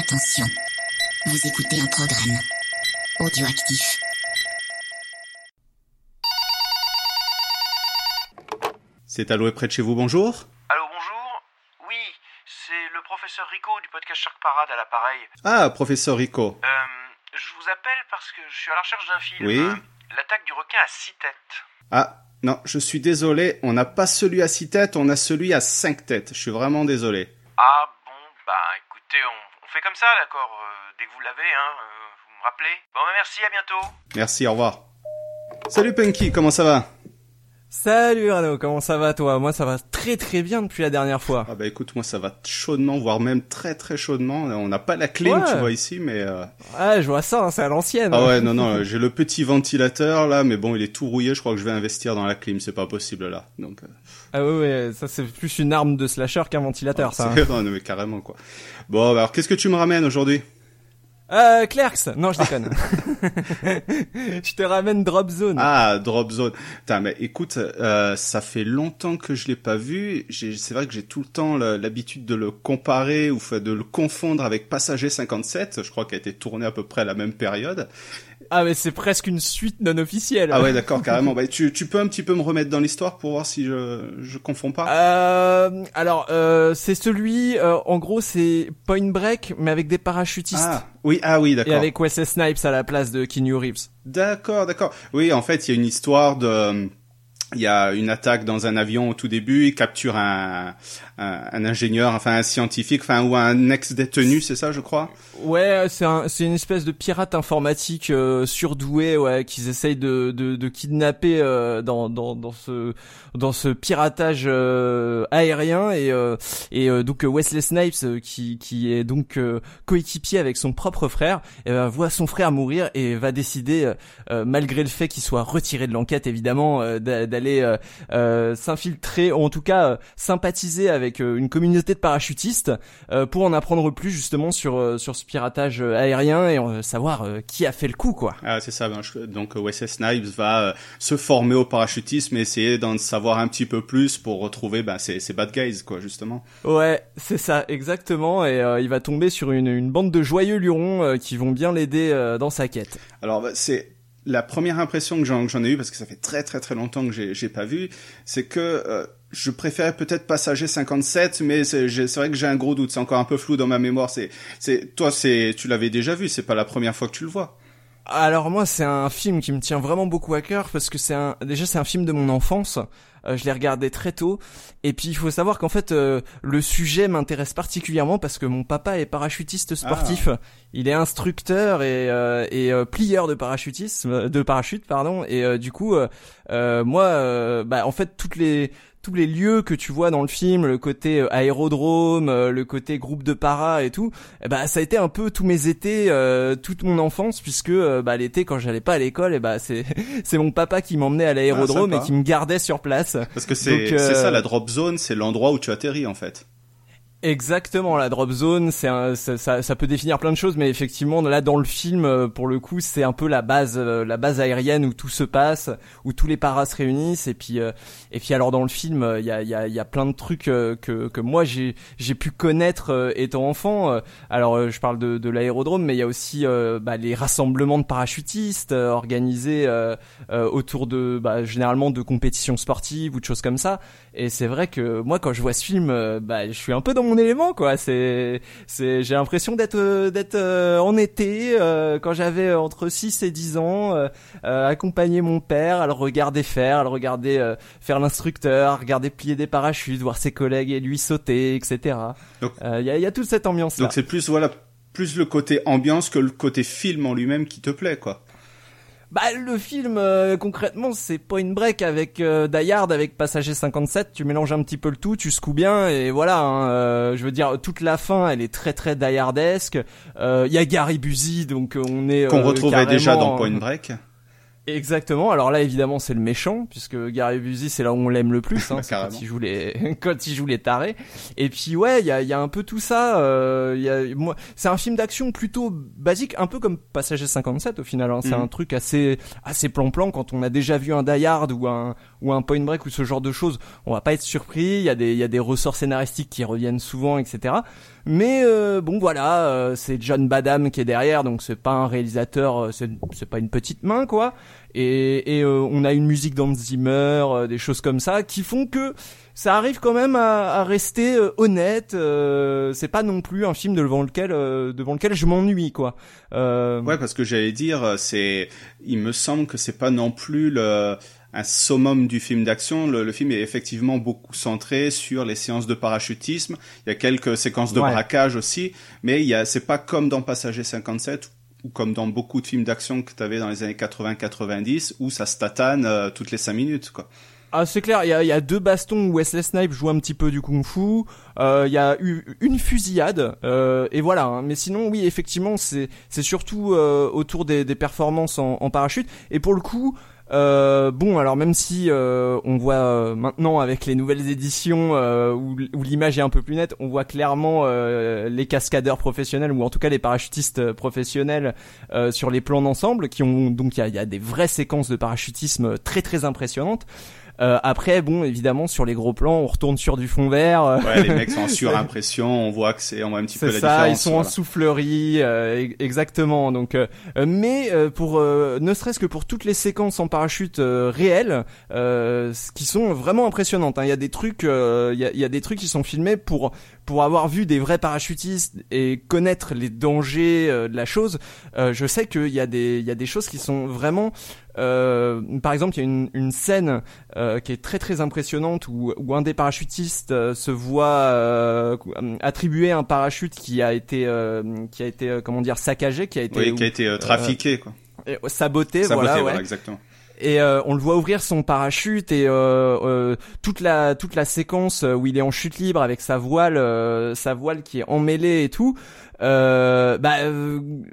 Attention, vous écoutez un programme audioactif. C'est Alloué près de chez vous, bonjour Allô, bonjour Oui, c'est le professeur Rico du podcast Shark Parade à l'appareil. Ah, professeur Rico. Euh, je vous appelle parce que je suis à la recherche d'un film. Oui. L'attaque du requin à six têtes. Ah, non, je suis désolé, on n'a pas celui à six têtes, on a celui à cinq têtes. Je suis vraiment désolé. Ah bon, bah on fait comme ça, d'accord euh, Dès que vous l'avez, hein, euh, vous me rappelez. Bon, bah merci, à bientôt. Merci, au revoir. Salut Punky, comment ça va? Salut Arnaud, comment ça va toi? Moi ça va très très bien depuis la dernière fois. Ah bah écoute, moi ça va chaudement, voire même très très chaudement. On n'a pas la clim, Ouais. tu vois ici, mais... euh, Ouais, je vois ça, hein, c'est à l'ancienne. Ah ouais, non, non, j'ai le petit ventilateur là, mais bon, il est tout rouillé, je crois que je vais investir dans la clim, c'est pas possible là. Donc... euh, Ah ouais, ouais, ça c'est plus une arme de slasher qu'un ventilateur ça. hein. c'est- non, mais carrément quoi. Bon, bah, alors qu'est-ce que tu me ramènes aujourd'hui? Euh, Clerks Non, je déconne. je te ramène Drop Zone. Ah, Drop Zone. Putain, mais écoute, euh, ça fait longtemps que je l'ai pas vu. C'est vrai que j'ai tout le temps l'habitude de le comparer ou de le confondre avec Passager 57. Je crois qu'il a été tourné à peu près à la même période. Ah mais c'est presque une suite non officielle. Ah ouais, d'accord, carrément. Bah, tu, tu peux un petit peu me remettre dans l'histoire pour voir si je, je confonds pas Euh, alors, euh, c'est celui, euh, en gros, c'est Point Break, mais avec des parachutistes. Ah, oui, ah oui, et d'accord. avec Wesley Snipes à la place de Keanu Reeves. D'accord, d'accord. Oui, en fait, il y a une histoire de... Il y a une attaque dans un avion au tout début, il capture un, un, ingénieur, enfin un scientifique, enfin ou un ex-détenu, c'est ça, je crois? Ouais, c'est un, une espèce de pirate informatique euh, surdoué, ouais, qu'ils essayent de, de, de kidnapper euh, dans, dans, dans ce dans ce piratage euh, aérien. Et euh, et euh, donc Wesley Snipes euh, qui qui est donc coéquipier avec son propre frère, eh ben, voit son frère mourir et va décider, malgré le fait qu'il soit retiré de l'enquête évidemment, d'a- d'aller euh, euh, s'infiltrer ou en tout cas euh, sympathiser avec une communauté de parachutistes pour en apprendre plus justement sur sur ce piratage aérien et savoir qui a fait le coup quoi. Ah, c'est ça. ben, Donc, Wesley Snipes va se former au parachutisme et essayer d'en savoir un petit peu plus pour retrouver ben, ces, ces bad guys, quoi, justement. Ouais, c'est ça exactement et euh, il va tomber sur une, une bande de joyeux lurons euh, qui vont bien l'aider euh, dans sa quête. Alors, bah, c'est la première impression que j'en ai eue, parce que ça fait très très très longtemps que j'ai pas vu, c'est que euh, je préférais peut-être Passager 57, mais c'est vrai que j'ai un gros doute. C'est encore un peu flou dans ma mémoire. C'est toi, c'est tu l'avais déjà vu. C'est pas la première fois que tu le vois. Alors moi c'est un film qui me tient vraiment beaucoup à cœur parce que c'est un déjà c'est un film de mon enfance. Euh, je l'ai regardé très tôt et puis il faut savoir qu'en fait euh, le sujet m'intéresse particulièrement parce que mon papa est parachutiste sportif. Il est instructeur et, euh, et euh, plieur de parachutisme de parachute pardon et euh, du coup euh, euh, moi euh, bah en fait toutes les tous les lieux que tu vois dans le film, le côté euh, aérodrome, euh, le côté groupe de para et tout, eh bah ça a été un peu tous mes étés, euh, toute mon enfance, puisque euh, bah l'été quand j'allais pas à l'école, et bah c'est c'est mon papa qui m'emmenait à l'aérodrome Ah, et qui me gardait sur place. Parce que c'est euh, c'est ça la drop zone, c'est l'endroit où tu atterris en fait. Exactement, la drop zone, c'est ça, ça, ça peut définir plein de choses, mais effectivement là dans le film, euh, pour le coup, c'est un peu la base, euh, la base aérienne où tout se passe, où tous les paras se réunissent, et puis euh, et puis alors dans le film, il y a y a y a plein de trucs que que moi j'ai j'ai pu connaître étant enfant. Alors je parle de de l'aérodrome, mais il y a aussi bah, les rassemblements de parachutistes organisés autour de bah, généralement de compétitions sportives ou de choses comme ça. Et c'est vrai que moi, quand je vois ce film, bah, je suis un peu dans élément, quoi. C'est, c'est, j'ai l'impression d'être, euh, d'être euh, en été euh, quand j'avais entre 6 et 10 ans, accompagner mon père à le regarder faire, à le regarder faire l'instructeur, à regarder plier des parachutes, voir ses collègues et lui sauter, etc. Donc- Euh, Il y, a, il y a toute cette ambiance-là. Donc c'est plus voilà plus le côté ambiance que le côté film en lui-même qui te plaît quoi. Bah le film euh, concrètement c'est Point Break avec euh, Die Hard avec Passager 57, tu mélanges un petit peu le tout, tu secoues bien et voilà, hein, euh, je veux dire toute la fin elle est très très Die Hardesque. Euh, Il y a Gary Busey donc on est Qu'on retrouvait déjà dans Point Break. Exactement. Alors là, évidemment, c'est le méchant, puisque Gary Busey, c'est là où on l'aime le plus, hein, quand il joue les, quand il joue les tarés. Et puis ouais, il y a, y a un peu tout ça. Euh, y a, moi, c'est un film d'action plutôt basique, un peu comme Passager 57 au final. Hein. C'est mhm. un truc assez, assez plan-plan. Quand on a déjà vu un Die Hard ou un, ou un Point Break ou ce genre de choses, on va pas être surpris. Il y a des, il y a des ressorts scénaristiques qui reviennent souvent, etc. Mais euh, bon voilà, euh, c'est John Badham qui est derrière, donc c'est pas un réalisateur, euh, c'est, c'est pas une petite main quoi et, et euh, on a une musique dans Zimmer, euh, des choses comme ça qui font que ça arrive quand même à, à rester euh, honnête. c'est pas non plus un film devant lequel devant lequel je m'ennuie quoi. Ouais, parce que j'allais dire, c'est, il me semble que c'est pas non plus le un summum du film d'action. Le, le, film est effectivement beaucoup centré sur les séances de parachutisme. Il y a quelques séquences de braquage aussi, mais il y a, c'est pas comme dans Passager 57 ou comme dans beaucoup de films d'action que tu avais dans les années 80-90, où ça se tatane euh, toutes les 5 minutes, quoi. Ah c'est clair, il y a, y a, deux bastons où Wesley Snipes joue un petit peu du kung-fu. Euh, il y a eu une fusillade euh, et voilà. Hein. Mais sinon, oui, effectivement, c'est c'est surtout euh, autour des, des performances en, en, parachute. Et pour le coup, euh, bon, alors même si euh, on voit euh, maintenant avec les nouvelles éditions où, l'image est un peu plus nette, on voit clairement les cascadeurs professionnels ou en tout cas les parachutistes professionnels sur les plans d'ensemble qui ont donc il y y a, des vraies séquences de parachutisme très très impressionnantes. Euh, après, bon, évidemment, sur les gros plans, on retourne sur du fond vert. Ouais, les mecs sont en surimpression, on voit que c'est, on voit un petit peu la ça, différence. Ils sont en soufflerie, euh, exactement. Donc, euh, mais pour, ne serait-ce que pour toutes les séquences en parachute réelles, qui sont vraiment impressionnantes. Hein. Il y a des trucs, il y a, y, a, des trucs qui sont filmés pour pour avoir vu des vrais parachutistes et connaître les dangers de la chose. je sais qu'il y a des, il y a des choses qui sont vraiment euh, par exemple, il y a une, une scène euh, qui est très très impressionnante où, où un des parachutistes euh, se voit euh, attribuer un parachute qui a été qui a été comment dire saccagé, qui a été oui, qui a été trafiqué quoi. Et, saboté, voilà, voilà exactement et euh, on le voit ouvrir son parachute et euh, euh, toute la toute la séquence où il est en chute libre avec sa voile sa voile qui est emmêlée et tout euh, bah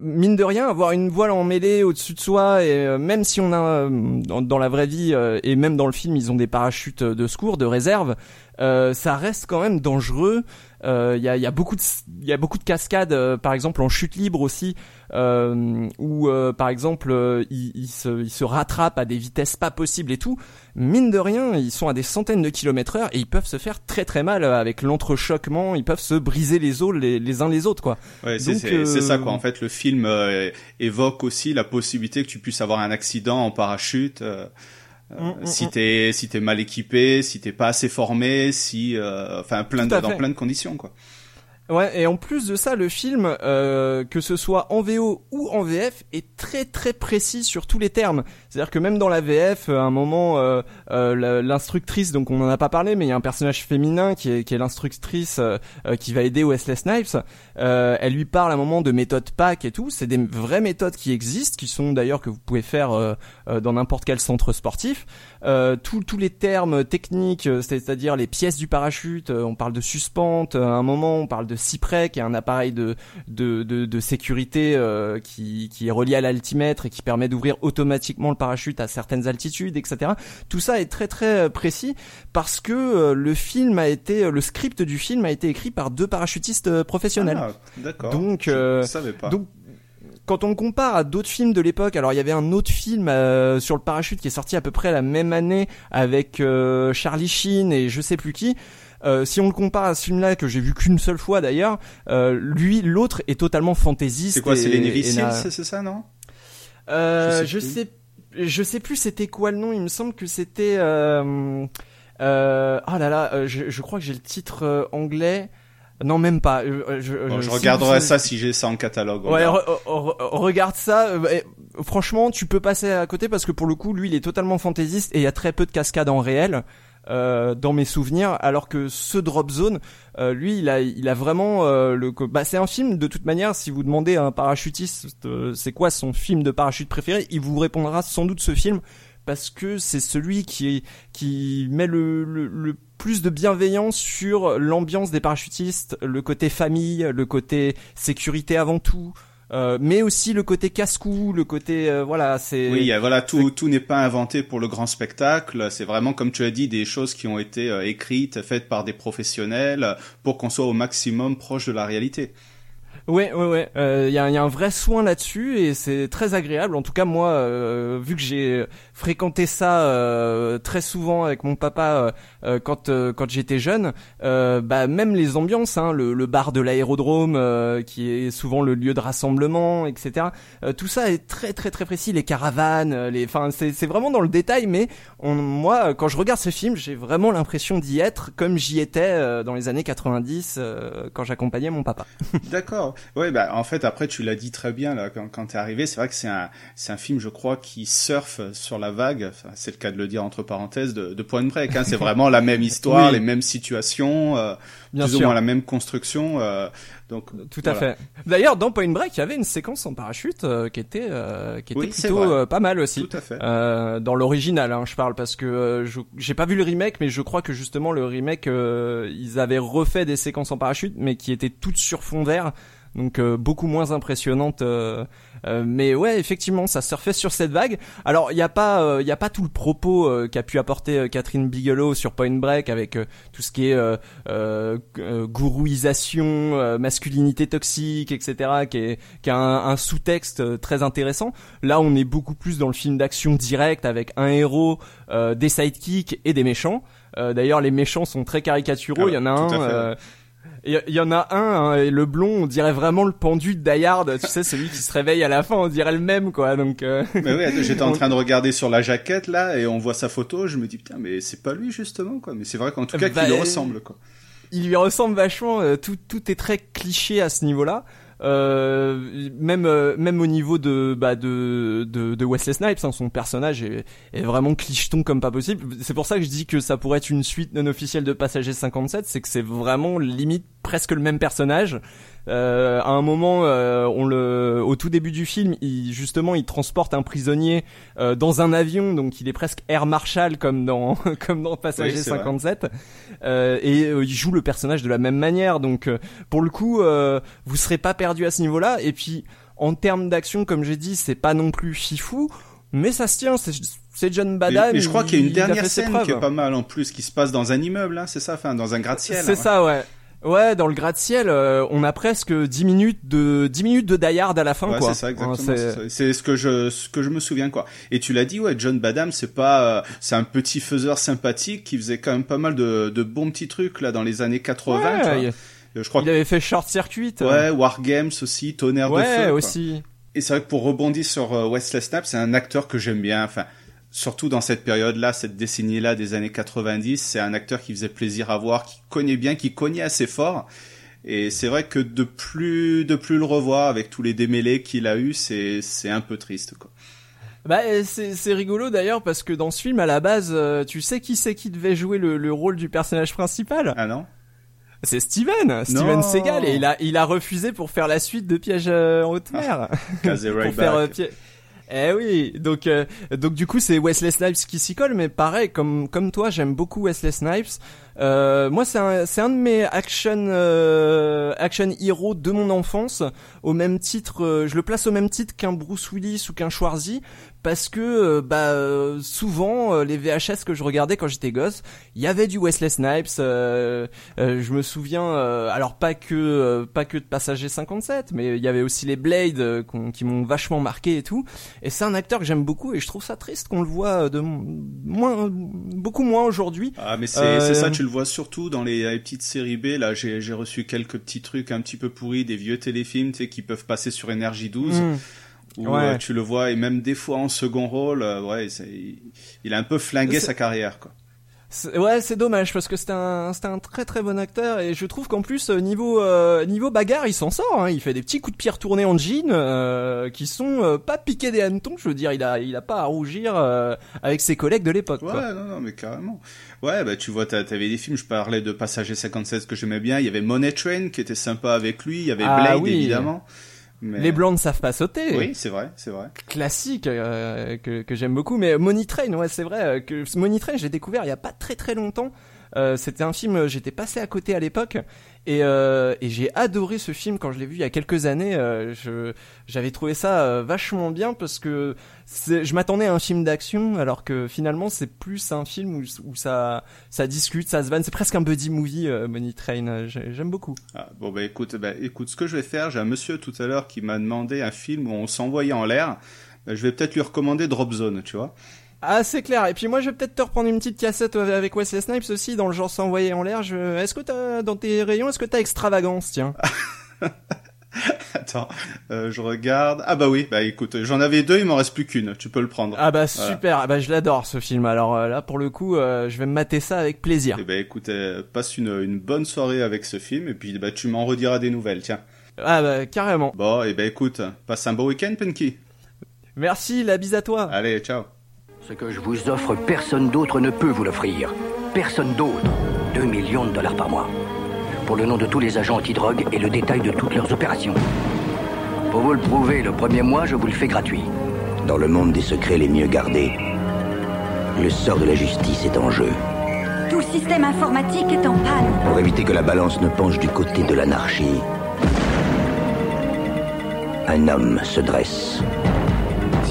mine de rien avoir une voile emmêlée au-dessus de soi et même si on a dans, dans, la vraie vie et même dans le film ils ont des parachutes de secours de réserve ça reste quand même dangereux il euh, y, a, y, a, beaucoup de il y a beaucoup de cascades euh, par exemple en chute libre aussi euh, où par exemple ils, ils, se, ils se rattrapent à des vitesses pas possibles et tout. Mine de rien ils sont à des centaines de kilomètres heure et ils peuvent se faire très très mal avec l'entrechoquement. Ils peuvent se briser les os les, les uns les autres quoi. Ouais, c'est ça quoi. En fait le film évoque aussi la possibilité que tu puisses avoir un accident en parachute euh, mm, mm, si mm. t'es si t'es mal équipé, si t'es pas assez formé, si euh, enfin plein de, dans plein de conditions quoi. Ouais, et en plus de ça, le film, euh, que ce soit en VO ou en VF, est très très précis sur tous les termes. C'est-à-dire que même dans la VF, à un moment, euh, euh, l'instructrice, donc on en a pas parlé, mais il y a un personnage féminin qui est, qui est l'instructrice euh, qui va aider Wesley Snipes. elle lui parle à un moment de méthodes PAC et tout. C'est des vraies méthodes qui existent, qui sont d'ailleurs que vous pouvez faire dans n'importe quel centre sportif. tous les termes techniques, c'est-à-dire les pièces du parachute, on parle de suspente, à un moment on parle de Cyprès, qui est un appareil de de, de, de sécurité euh, qui, qui est relié à l'altimètre et qui permet d'ouvrir automatiquement le parachute à certaines altitudes, etc. Tout ça est très très euh, précis parce que euh, le film a été, le script du film a été écrit par deux parachutistes professionnels. Ah, d'accord. Donc, Je savais pas. donc quand on compare à d'autres films de l'époque, alors il y avait un autre film sur le parachute qui est sorti à peu près la même année avec Charlie Sheen et je sais plus qui. Euh, si on le compare à ce film-là que j'ai vu qu'une seule fois d'ailleurs, euh, lui, l'autre est totalement fantaisiste. C'est quoi, c'est les c'est ça, non? Euh, Je sais, je sais, plus c'était quoi le nom. Il me semble que c'était. Euh, euh, oh là là, je, je crois que j'ai le titre anglais. Non, même pas. Je, je, regarderai ça si j'ai ça en catalogue. Ouais, regarde ça. franchement, tu peux passer à côté parce que pour le coup, lui, il est totalement fantaisiste et il y a très peu de cascades en réel. Euh, dans mes souvenirs, alors que ce Drop Zone, euh, lui, il a, il a vraiment euh, le. Bah, c'est un film de toute manière. Si vous demandez à un parachutiste, c'est quoi son film de parachute préféré, il vous répondra sans doute ce film parce que c'est celui qui qui met le, le, plus de bienveillance sur l'ambiance des parachutistes, le côté famille, le côté sécurité avant tout. Euh, mais aussi le côté casse-cou, le côté euh, voilà, c'est Oui, voilà, tout tout n'est pas inventé pour le grand spectacle, c'est vraiment comme tu as dit des choses qui ont été euh, écrites, faites par des professionnels pour qu'on soit au maximum proche de la réalité. Ouais, ouais, ouais. Il euh, y, a, y, a, un vrai soin là-dessus et c'est très agréable. En tout cas, moi, euh, vu que j'ai fréquenté ça euh, très souvent avec mon papa euh, quand quand j'étais jeune, bah même les ambiances, hein, le, le, bar de l'aérodrome qui est souvent le lieu de rassemblement, etc. tout ça est très très très précis. Les caravanes, les, enfin c'est vraiment dans le détail. Mais on, moi, quand je regarde ce film, j'ai vraiment l'impression d'y être comme j'y étais dans les années 90 quand j'accompagnais mon papa. D'accord. Oui, bah en fait après tu l'as dit très bien là quand, quand t'es arrivé, c'est vrai que c'est un c'est un film je crois qui surfe sur la vague, c'est le cas de le dire entre parenthèses de, de Point Break. Hein, c'est vraiment la même histoire, les mêmes situations, euh, Bien plus sûr. ou moins la même construction. Euh, donc tout à fait. D'ailleurs dans Point Break il y avait une séquence en parachute euh, qui était qui était plutôt pas mal aussi. Tout à fait. dans l'original hein, je parle parce que j'ai pas vu le remake mais je crois que justement le remake ils avaient refait des séquences en parachute mais qui étaient toutes sur fond vert donc euh, beaucoup moins impressionnante. Euh, euh, mais ouais, effectivement, ça surfait sur cette vague. Alors il n'y a pas, il y a pas tout le propos qu'a pu apporter Catherine Bigelow sur Point Break avec tout ce qui est gourouisation, masculinité toxique, etc. qui est qui a un, un sous-texte très intéressant. Là, on est beaucoup plus dans le film d'action direct avec un héros, des sidekicks et des méchants. D'ailleurs, les méchants sont très caricaturaux. Ah il y en a un. Il y, en a un, hein, et le blond, on dirait vraiment le pendu de Dayard, tu sais, celui qui se réveille à la fin, on dirait le même, quoi. Donc. Euh... Mais oui, j'étais en train de regarder sur la jaquette là, et on voit sa photo, je me dis putain, mais c'est pas lui justement, quoi. Mais c'est vrai qu'en tout cas, bah, qu'il lui ressemble, quoi. Il lui ressemble vachement. Euh, tout, tout est très cliché à ce niveau-là. Euh, même euh, même au niveau de bah de de, de Wesley Snipes hein, son personnage est, est vraiment clicheton comme pas possible. C'est pour ça que je dis que ça pourrait être une suite non officielle de Passager 57 c'est que c'est vraiment limite presque le même personnage euh, à un moment, euh, on le, au tout début du film, il, justement, il transporte un prisonnier euh, dans un avion, donc il est presque Air Marshal comme dans comme dans Passager 57, euh, et euh, il joue le personnage de la même manière. Donc, pour le coup, vous serez pas perdu à ce niveau-là. Et puis, en termes d'action, comme j'ai dit, c'est pas non plus fifou, mais ça se tient. C'est John Badham. Mais, je crois qu'il y a une dernière scène qui est pas mal en plus, qui se passe dans un immeuble, hein, c'est ça, enfin dans un gratte-ciel. C'est hein, ça, ouais. Ouais, dans le gratte-ciel, euh, on a presque 10 minutes de 10 minutes de Die à la fin ouais, quoi. c'est ça exactement. c'est ce que je ce que je me souviens quoi. Et tu l'as dit ouais, John Badham, c'est pas euh, c'est un petit faiseur sympathique qui faisait quand même pas mal de de bons petits trucs là dans les années 80, ouais, il, je crois il avait fait Short Circuit. Ouais, War Games aussi, Tonnerre de feu. Ouais, aussi. Et c'est vrai que pour rebondir sur euh, Wesley Snipes, c'est un acteur que j'aime bien enfin surtout dans cette période-là, cette décennie-là des années 90, c'est un acteur qui faisait plaisir à voir, qui connaît bien, qui cognait assez fort. Et c'est vrai que de plus de plus le revoir avec tous les démêlés qu'il a eu, c'est c'est un peu triste quoi. Bah c'est c'est rigolo d'ailleurs parce que dans ce film à la base, euh, tu sais qui c'est qui devait jouer le, le rôle du personnage principal? Ah non. C'est Steven, Steven Seagal et il a il a refusé pour faire la suite de Piège euh, en haute mer. pour faire euh, eh oui, donc donc du coup c'est Wesley Snipes qui s'y colle, mais pareil comme comme toi j'aime beaucoup Wesley Snipes. Euh, moi, c'est un, c'est un de mes action euh, action héros de mon enfance. Au même titre, euh, je le place au même titre qu'un Bruce Willis ou qu'un Schwarzy parce que euh, bah souvent les VHS que je regardais quand j'étais gosse, il y avait du Wesley Snipes. je me souviens, alors pas que pas que de Passager 57, mais il y avait aussi les Blades qui m'ont vachement marqué et tout. Et c'est un acteur que j'aime beaucoup et je trouve ça triste qu'on le voit de moins beaucoup moins aujourd'hui. Ah mais c'est c'est ça tu le vois surtout dans les, petites séries B. Là, j'ai reçu quelques petits trucs un petit peu pourris, des vieux téléfilms, tu sais, qui peuvent passer sur Énergie 12. Mmh. Où euh, tu le vois, et même des fois en second rôle, euh, ouais, il a un peu flingué sa carrière, quoi. Ouais, c'est dommage parce que c'était un, c'était un très très bon acteur et je trouve qu'en plus euh, niveau euh, niveau bagarre, il s'en sort. Hein. Il fait des petits coups de pierre tournés en jean euh, qui sont pas piqués des hannetons. Je veux dire, il a il a pas à rougir avec ses collègues de l'époque. Ouais, non, non, mais carrément. Ouais, bah tu vois, t'avais des films. Je parlais de Passager 57 que j'aimais bien. Il y avait Money Train qui était sympa avec lui. Il y avait ah Blade évidemment. Les blancs ne savent pas sauter. Oui, c'est vrai, c'est vrai. Classique euh, que, que j'aime beaucoup. Mais Money Train, ouais, c'est vrai euh, que Money Train, j'ai découvert il y a pas très très longtemps. Euh, c'était un film, j'étais passé à côté à l'époque Et, euh, et j'ai adoré ce film quand je l'ai vu il y a quelques années. Euh, je j'avais trouvé ça euh, vachement bien parce que je m'attendais à un film d'action alors que finalement c'est plus un film où, ça ça discute, ça se vanne. C'est presque un buddy movie, Money Train. J'ai- J'aime beaucoup. Ah, bon bah écoute, bah écoute, ce que je vais faire, j'ai un monsieur tout à l'heure qui m'a demandé un film où on s'envoyait en l'air. Je vais peut-être lui recommander Drop Zone, tu vois. Ah c'est clair. Et puis moi je vais peut-être te reprendre une petite cassette avec Wesley Snipes aussi dans le genre s'envoyer en l'air. Je... Est-ce que t'as dans tes rayons, est-ce que t'as extravagance, tiens? Attends, euh, je regarde. Ah bah oui, bah écoute, j'en avais deux, il m'en reste plus qu'une. Tu peux le prendre. Ah bah super. Ah bah je l'adore ce film. Alors euh, là pour le coup, euh, je vais me mater ça avec plaisir. Eh ben écoute, passe une, une bonne soirée avec ce film et puis bah tu m'en rediras des nouvelles, tiens. Ah bah carrément. Bon, et ben écoute, passe un beau week-end, Punky. Merci, la bise à toi. Allez, ciao. Ce que je vous offre, personne d'autre ne peut vous l'offrir. Personne d'autre. 2 millions de dollars par mois. Pour le nom de tous les agents antidrogue et le détail de toutes leurs opérations. Pour vous le prouver, le premier mois, je vous le fais gratuit. Dans le monde des secrets les mieux gardés, le sort de la justice est en jeu. Tout le système informatique est en panne. Pour éviter que la balance ne penche du côté de l'anarchie, un homme se dresse.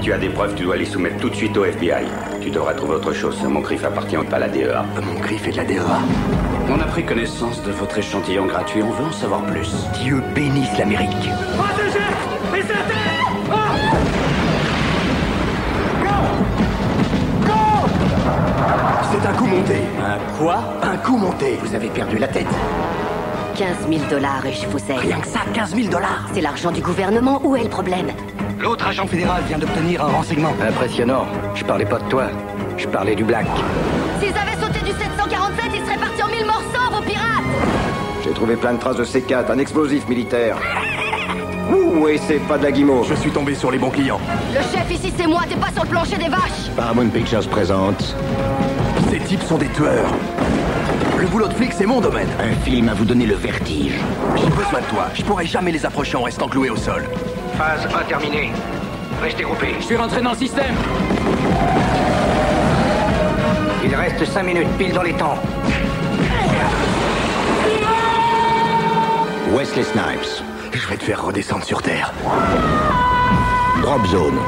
Si tu as des preuves, tu dois les soumettre tout de suite au FBI. Tu devras trouver autre chose. Ce Moncrief appartient pas à la DEA. Mon cri fait de la DEA. On a pris connaissance de votre échantillon gratuit. On veut en savoir plus. Dieu bénisse l'Amérique. C'est un coup monté. Un quoi? Un coup monté. Vous avez perdu la tête 15 000 dollars et je vous aide. Rien que ça, 15 000 dollars. C'est l'argent du gouvernement, où est le problème? L'autre agent fédéral vient d'obtenir un renseignement. Impressionnant. Je parlais pas de toi. Je parlais du black. S'ils avaient sauté du 747, ils seraient partis en mille morceaux, vos pirates J'ai trouvé plein de traces de C4, un explosif militaire. Ouh, et c'est pas de la guimauve. Je suis tombé sur les bons clients. Le chef ici, c'est moi, t'es pas sur le plancher des vaches Paramount Pictures présente Ces types sont des tueurs. Le boulot de flic, c'est mon domaine. un film à vous donner le vertige. J'ai besoin de toi. Je pourrais jamais les approcher en restant cloué au sol. Phase 1 terminée. Restez groupés. Je suis rentré dans le système. Il reste 5 minutes, pile dans les temps. Wesley Snipes, Je vais te faire redescendre sur Terre. Drop Zone,